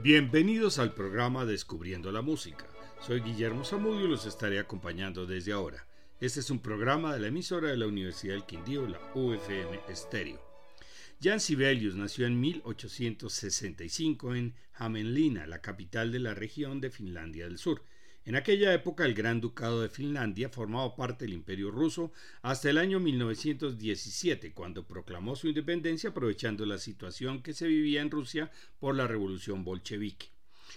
Bienvenidos al programa Descubriendo la Música. Soy Guillermo Zamudio y los estaré acompañando desde ahora. Este es un programa de la emisora de la Universidad del Quindío, la UFM Estéreo. Jan Sibelius nació en 1865 en Hämeenlinna, la capital de la región de Finlandia del Sur. En aquella época el Gran Ducado de Finlandia formaba parte del Imperio ruso hasta el año 1917, cuando proclamó su independencia aprovechando la situación que se vivía en Rusia por la revolución bolchevique.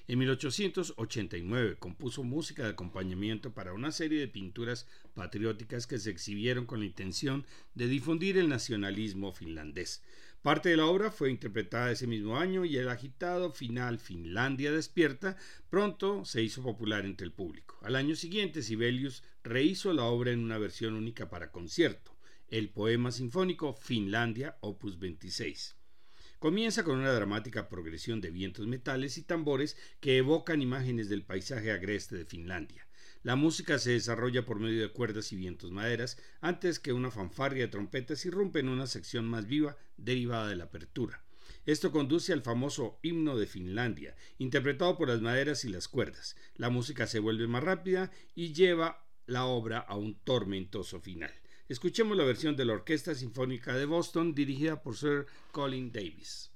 En 1889 compuso música de acompañamiento para una serie de pinturas patrióticas que se exhibieron con la intención de difundir el nacionalismo finlandés. Parte de la obra fue interpretada ese mismo año y el agitado final Finlandia despierta pronto se hizo popular entre el público. Al año siguiente Sibelius rehizo la obra en una versión única para concierto, el poema sinfónico Finlandia opus 26. Comienza con una dramática progresión de vientos metales y tambores que evocan imágenes del paisaje agreste de Finlandia. La música se desarrolla por medio de cuerdas y vientos maderas, antes que una fanfarria de trompetas irrumpe en una sección más viva derivada de la apertura. Esto conduce al famoso himno de Finlandia, interpretado por las maderas y las cuerdas. La música se vuelve más rápida y lleva la obra a un tormentoso final. Escuchemos la versión de la Orquesta Sinfónica de Boston dirigida por Sir Colin Davis.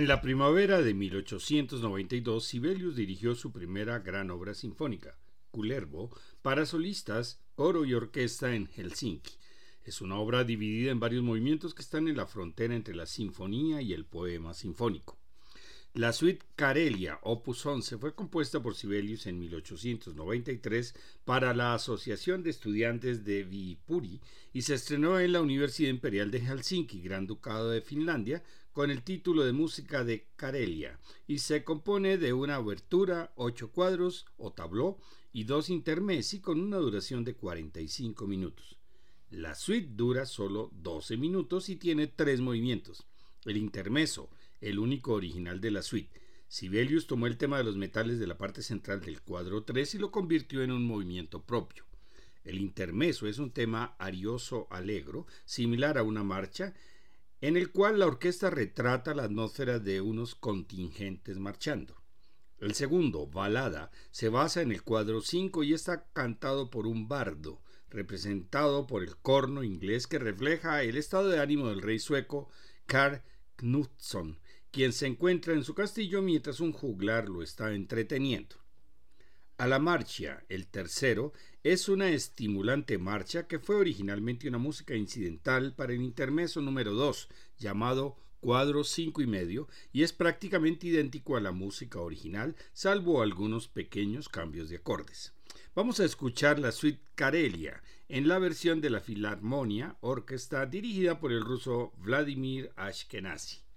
En la primavera de 1892, Sibelius dirigió su primera gran obra sinfónica, Culervo, para solistas, coro y orquesta en Helsinki. Es una obra dividida en varios movimientos que están en la frontera entre la sinfonía y el poema sinfónico. La suite Carelia, opus 11, fue compuesta por Sibelius en 1893 para la Asociación de Estudiantes de Viipuri y se estrenó en la Universidad Imperial de Helsinki, Gran Ducado de Finlandia, con el título de música de Carelia y se compone de una abertura, ocho cuadros o tabló y dos intermessi con una duración de 45 minutos. La suite dura solo 12 minutos y tiene tres movimientos. El intermeso, el único original de la suite. Sibelius tomó el tema de los metales de la parte central del cuadro 3 y lo convirtió en un movimiento propio. El intermeso es un tema arioso alegro, similar a una marcha, en el cual la orquesta retrata la atmósfera de unos contingentes marchando. El segundo, balada, se basa en el cuadro 5 y está cantado por un bardo, representado por el corno inglés que refleja el estado de ánimo del rey sueco Karl Knutsson, quien se encuentra en su castillo mientras un juglar lo está entreteniendo. A la marcha, el tercero, es una estimulante marcha que fue originalmente una música incidental para el intermeso número 2, llamado cuadro cinco y medio, y es prácticamente idéntico a la música original, salvo algunos pequeños cambios de acordes. Vamos a escuchar la suite Karelia en la versión de la Filarmonia Orquesta dirigida por el ruso Vladimir Ashkenazi.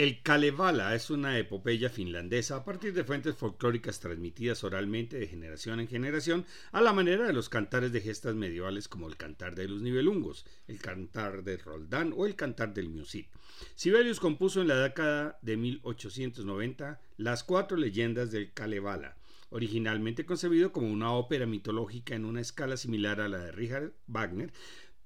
El Kalevala es una epopeya finlandesa a partir de fuentes folclóricas transmitidas oralmente de generación en generación a la manera de los cantares de gestas medievales como el cantar de los nivelungos, el cantar de Roldán o el cantar del Musit. Sibelius compuso en la década de 1890 las cuatro leyendas del Kalevala, originalmente concebido como una ópera mitológica en una escala similar a la de Richard Wagner,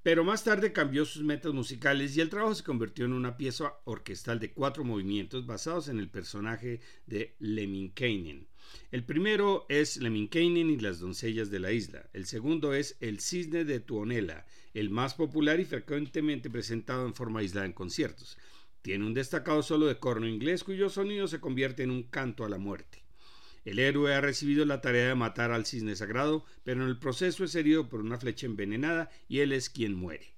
pero más tarde cambió sus metas musicales y el trabajo se convirtió en una pieza orquestal de cuatro movimientos basados en el personaje de Lemminkainen. El primero es Lemminkainen y las doncellas de la isla. El segundo es El cisne de Tuonela, el más popular y frecuentemente presentado en forma aislada en conciertos. Tiene un destacado solo de corno inglés cuyo sonido se convierte en un canto a la muerte. El héroe ha recibido la tarea de matar al cisne sagrado, pero en el proceso es herido por una flecha envenenada y él es quien muere.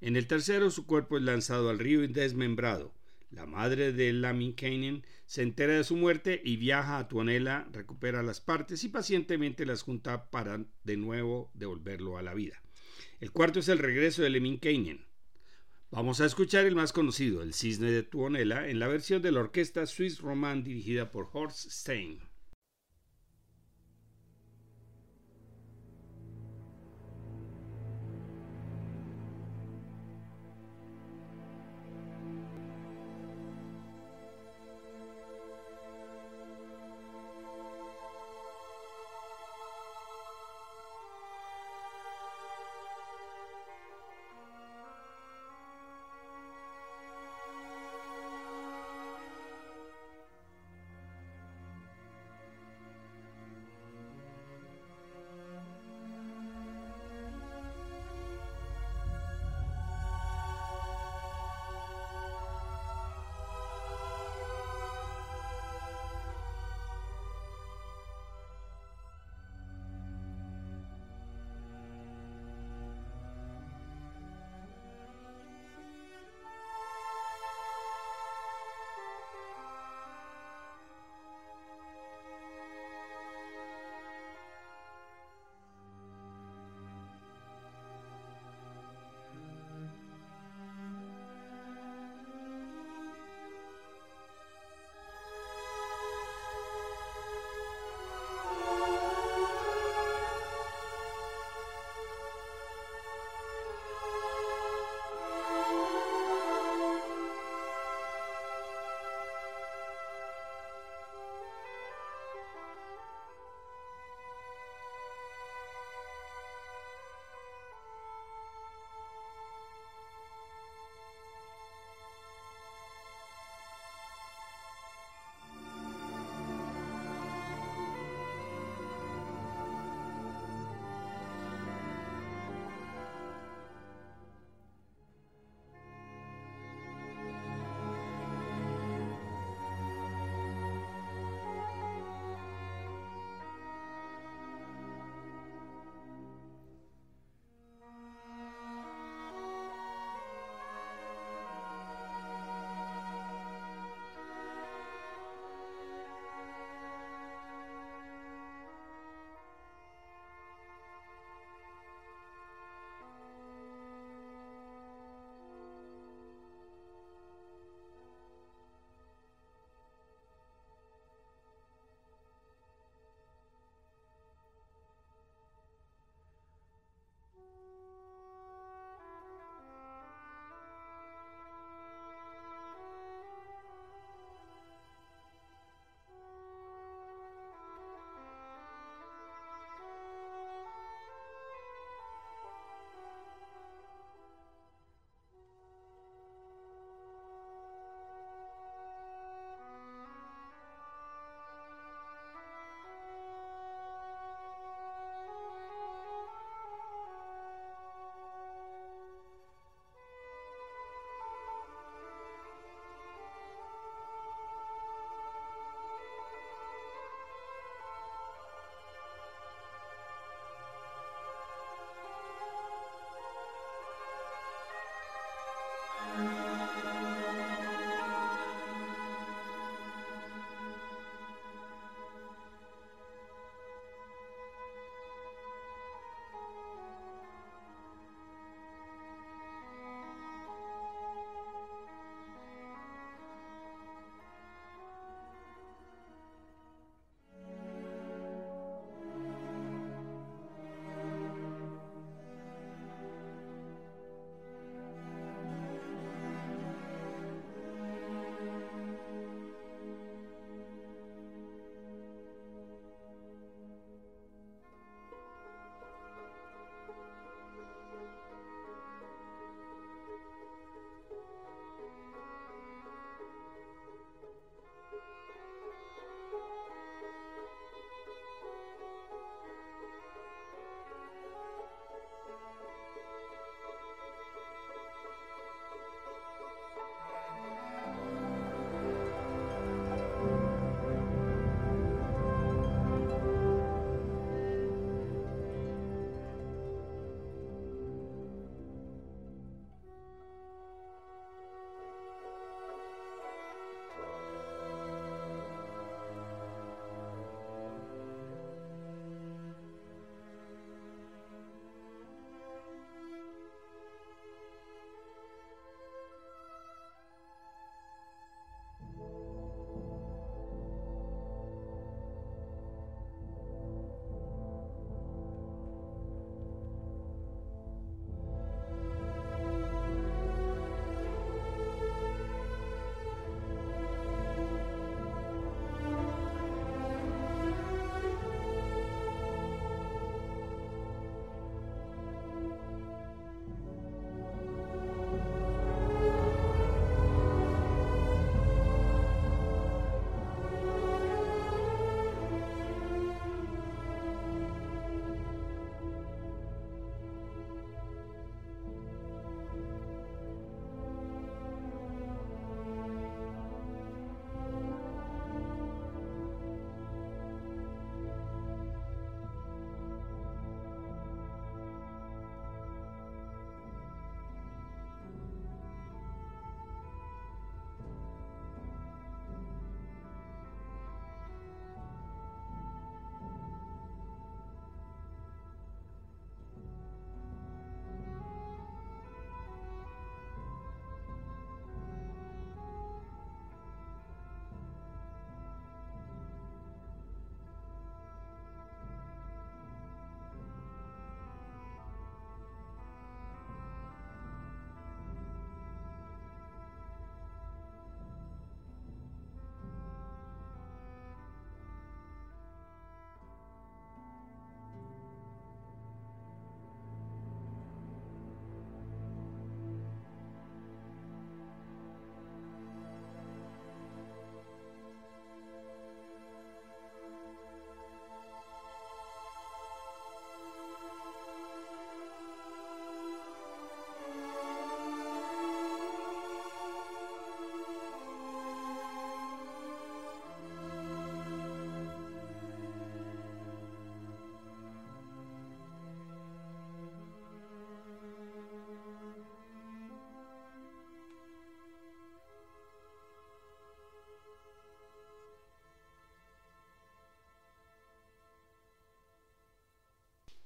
En el tercero su cuerpo es lanzado al río y desmembrado. La madre de Lamminkainen se entera de su muerte y viaja a Tuonela, recupera las partes y pacientemente las junta para de nuevo devolverlo a la vida. El cuarto es el regreso de Lemminkainen. Vamos a escuchar el más conocido, el cisne de Tuonela, en la versión de la orquesta Swiss Roman dirigida por Horst Stein.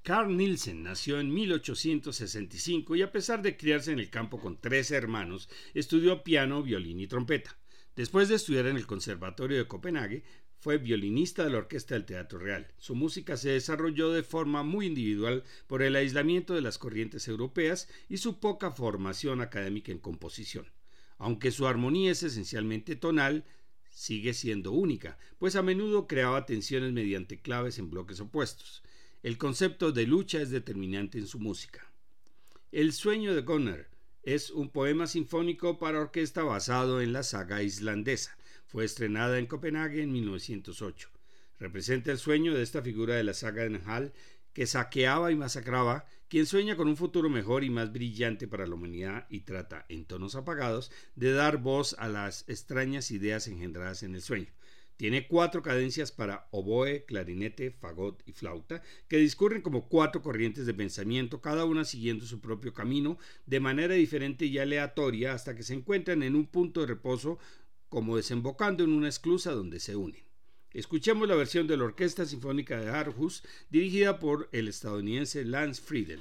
Carl Nielsen nació en 1865 y a pesar de criarse en el campo con tres hermanos, estudió piano, violín y trompeta. Después de estudiar en el Conservatorio de Copenhague, fue violinista de la Orquesta del Teatro Real. Su música se desarrolló de forma muy individual por el aislamiento de las corrientes europeas y su poca formación académica en composición. Aunque su armonía es esencialmente tonal, sigue siendo única, pues a menudo creaba tensiones mediante claves en bloques opuestos. El concepto de lucha es determinante en su música. El sueño de Gunnar es un poema sinfónico para orquesta basado en la saga islandesa. Fue estrenada en Copenhague en 1908. Representa el sueño de esta figura de la saga de Nahal que saqueaba y masacraba, quien sueña con un futuro mejor y más brillante para la humanidad y trata, en tonos apagados, de dar voz a las extrañas ideas engendradas en el sueño. Tiene cuatro cadencias para oboe, clarinete, fagot y flauta, que discurren como cuatro corrientes de pensamiento, cada una siguiendo su propio camino, de manera diferente y aleatoria, hasta que se encuentran en un punto de reposo, como desembocando en una esclusa donde se unen. Escuchemos la versión de la Orquesta Sinfónica de Aarhus, dirigida por el estadounidense Lance Friedel.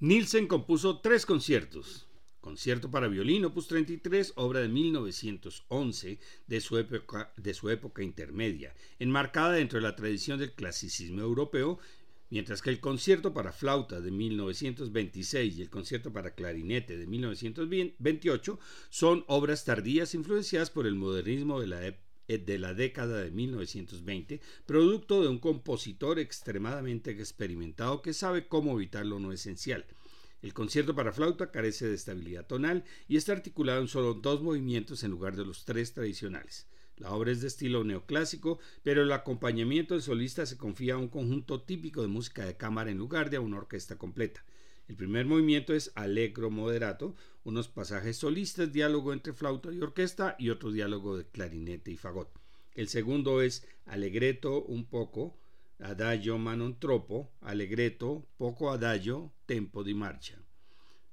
Nielsen compuso tres conciertos. Concierto para violín, opus 33, obra de 1911 de su, época, época intermedia, enmarcada dentro de la tradición del clasicismo europeo, mientras que el concierto para flauta de 1926 y el concierto para clarinete de 1928 son obras tardías influenciadas por el modernismo de la, de la década de 1920, producto de un compositor extremadamente experimentado que sabe cómo evitar lo no esencial. El concierto para flauta carece de estabilidad tonal y está articulado en solo dos movimientos en lugar de los tres tradicionales. La obra es de estilo neoclásico, pero el acompañamiento del solista se confía a un conjunto típico de música de cámara en lugar de a una orquesta completa. El primer movimiento es allegro moderato, unos pasajes solistas, diálogo entre flauta y orquesta y otro diálogo de clarinete y fagot. El segundo es allegretto un poco, adagio ma non troppo, allegretto, poco adagio, tempo di marcha.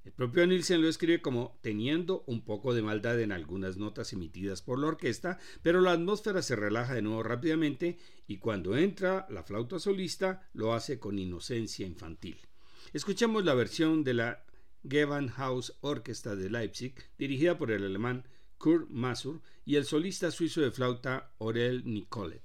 El propio Nielsen lo escribe como teniendo un poco de maldad en algunas notas emitidas por la orquesta, pero la atmósfera se relaja de nuevo rápidamente y cuando entra la flauta solista lo hace con inocencia infantil. Escuchemos la versión de la Gewandhaus Orquesta de Leipzig, dirigida por el alemán Kurt Masur y el solista suizo de flauta Aurel Nicolet.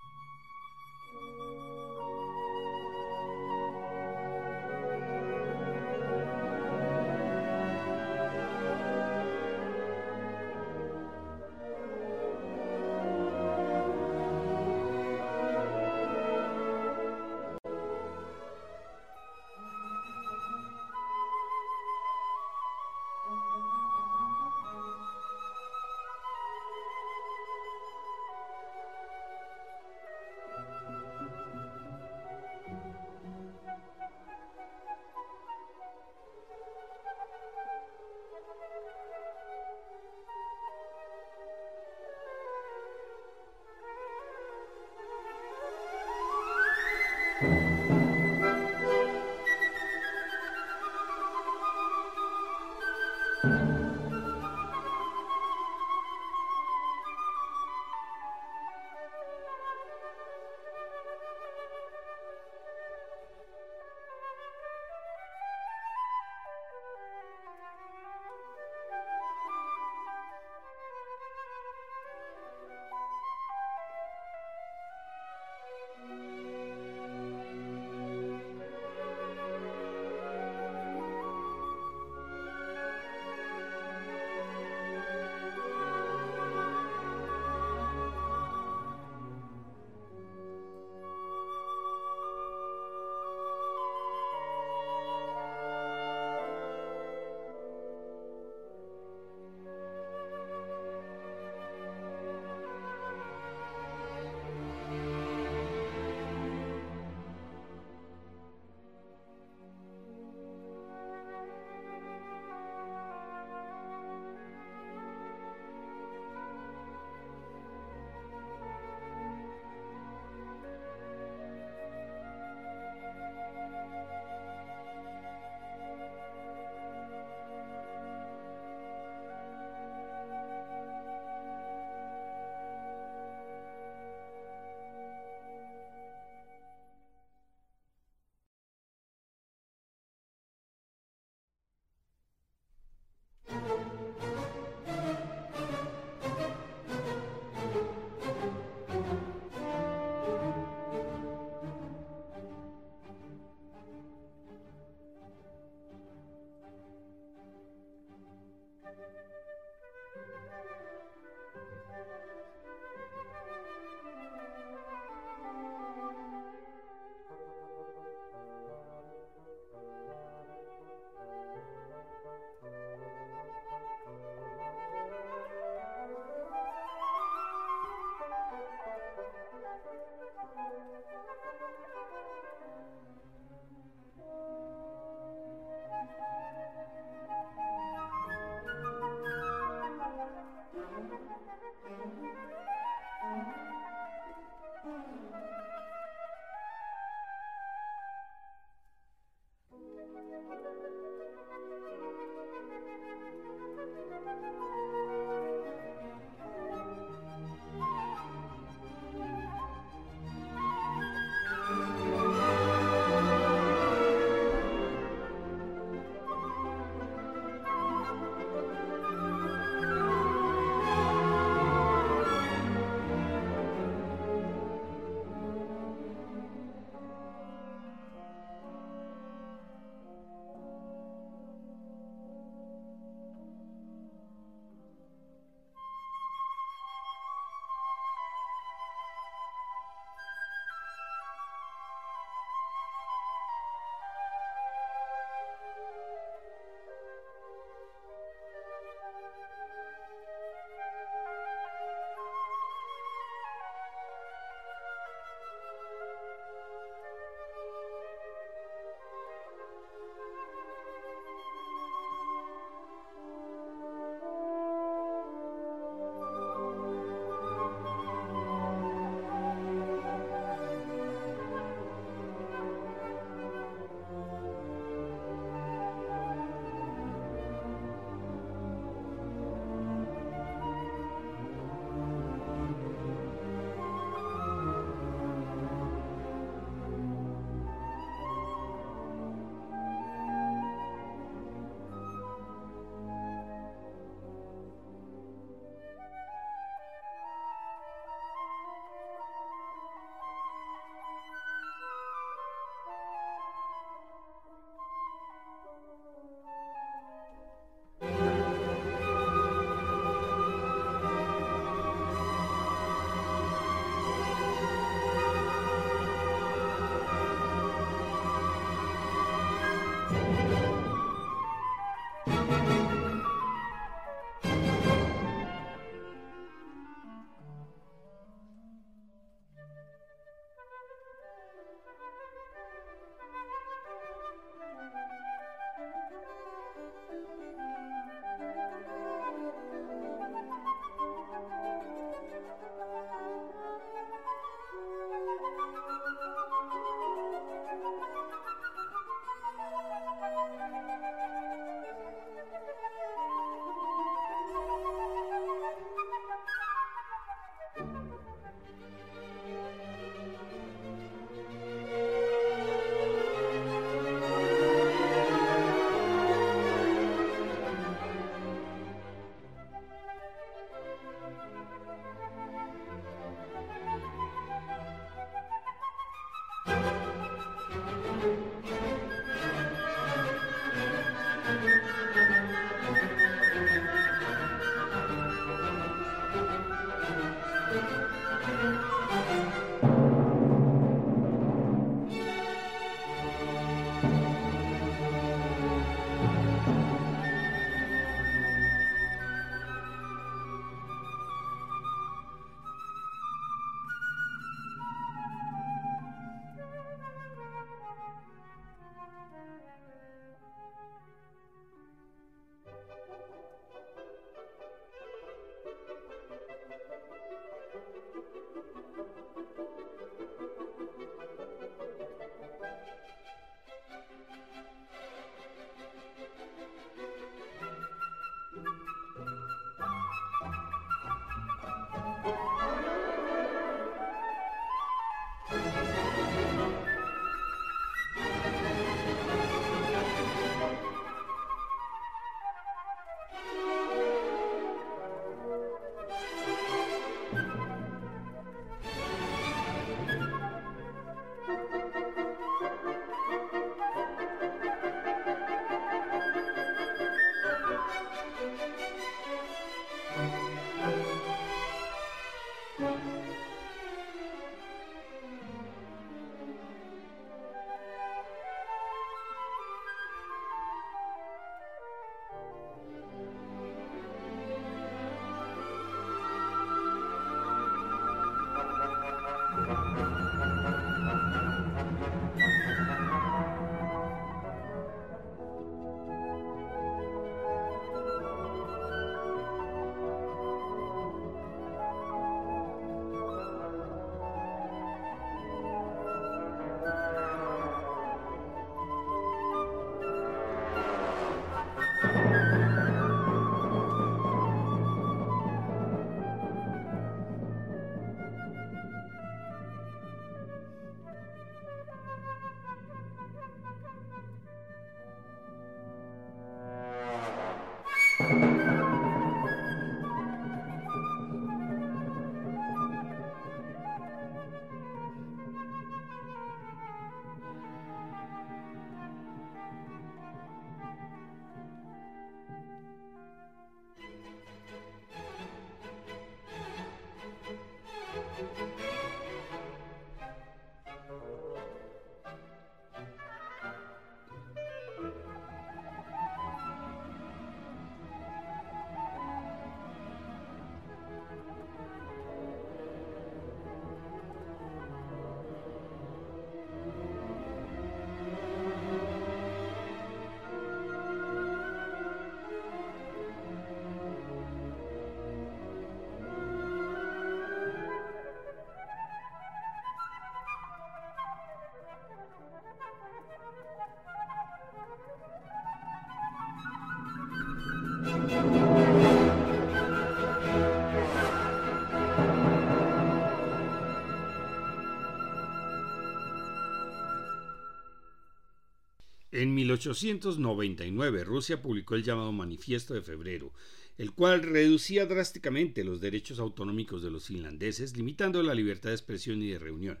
En 1899 Rusia publicó el llamado Manifiesto de Febrero, el cual reducía drásticamente los derechos autonómicos de los finlandeses, limitando la libertad de expresión y de reunión.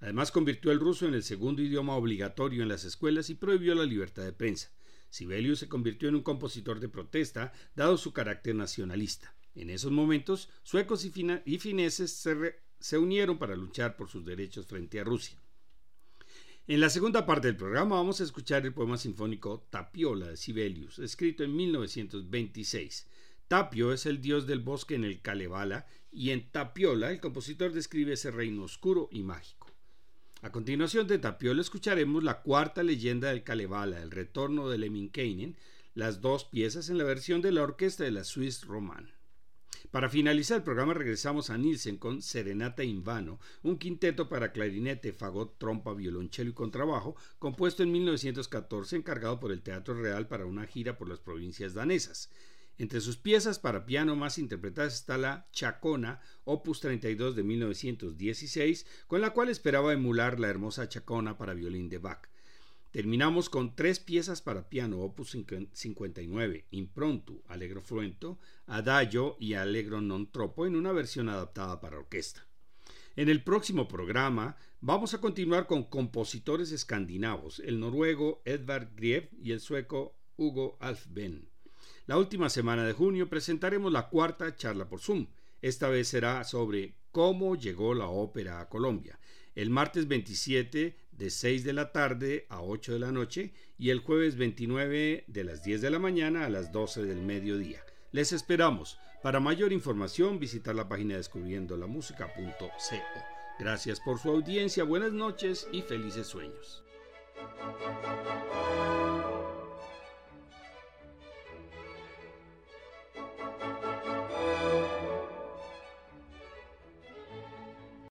Además, convirtió el ruso en el segundo idioma obligatorio en las escuelas y prohibió la libertad de prensa. Sibelius se convirtió en un compositor de protesta, dado su carácter nacionalista. En esos momentos, suecos y, fineses se, se unieron para luchar por sus derechos frente a Rusia. En la segunda parte del programa vamos a escuchar el poema sinfónico Tapiola de Sibelius, escrito en 1926. Tapio es el dios del bosque en el Kalevala y en Tapiola el compositor describe ese reino oscuro y mágico. A continuación de Tapiola escucharemos la cuarta leyenda del Kalevala, el retorno de Lemminkainen, las dos piezas en la versión de la orquesta de la Swiss Roman. Para finalizar el programa regresamos a Nielsen con Serenata in Vano, un quinteto para clarinete, fagot, trompa, violonchelo y contrabajo, compuesto en 1914 encargado por el Teatro Real para una gira por las provincias danesas. Entre sus piezas para piano más interpretadas está la Chacona, opus 32 de 1916, con la cual esperaba emular la hermosa Chacona para violín de Bach. Terminamos con tres piezas para piano, opus 59, Impronto, Allegro Fluento, Adagio y Allegro non troppo en una versión adaptada para orquesta. En el próximo programa vamos a continuar con compositores escandinavos, el noruego Edvard Grieg y el sueco Hugo Alfven. La última semana de junio presentaremos la cuarta charla por Zoom. Esta vez será sobre cómo llegó la ópera a Colombia. El martes 27 de 6 de la tarde a 8 de la noche y el jueves 29 de las 10 de la mañana a las 12 del mediodía. Les esperamos. Para mayor información visitar la página descubriendolamusica.co. Gracias por su audiencia, buenas noches y felices sueños.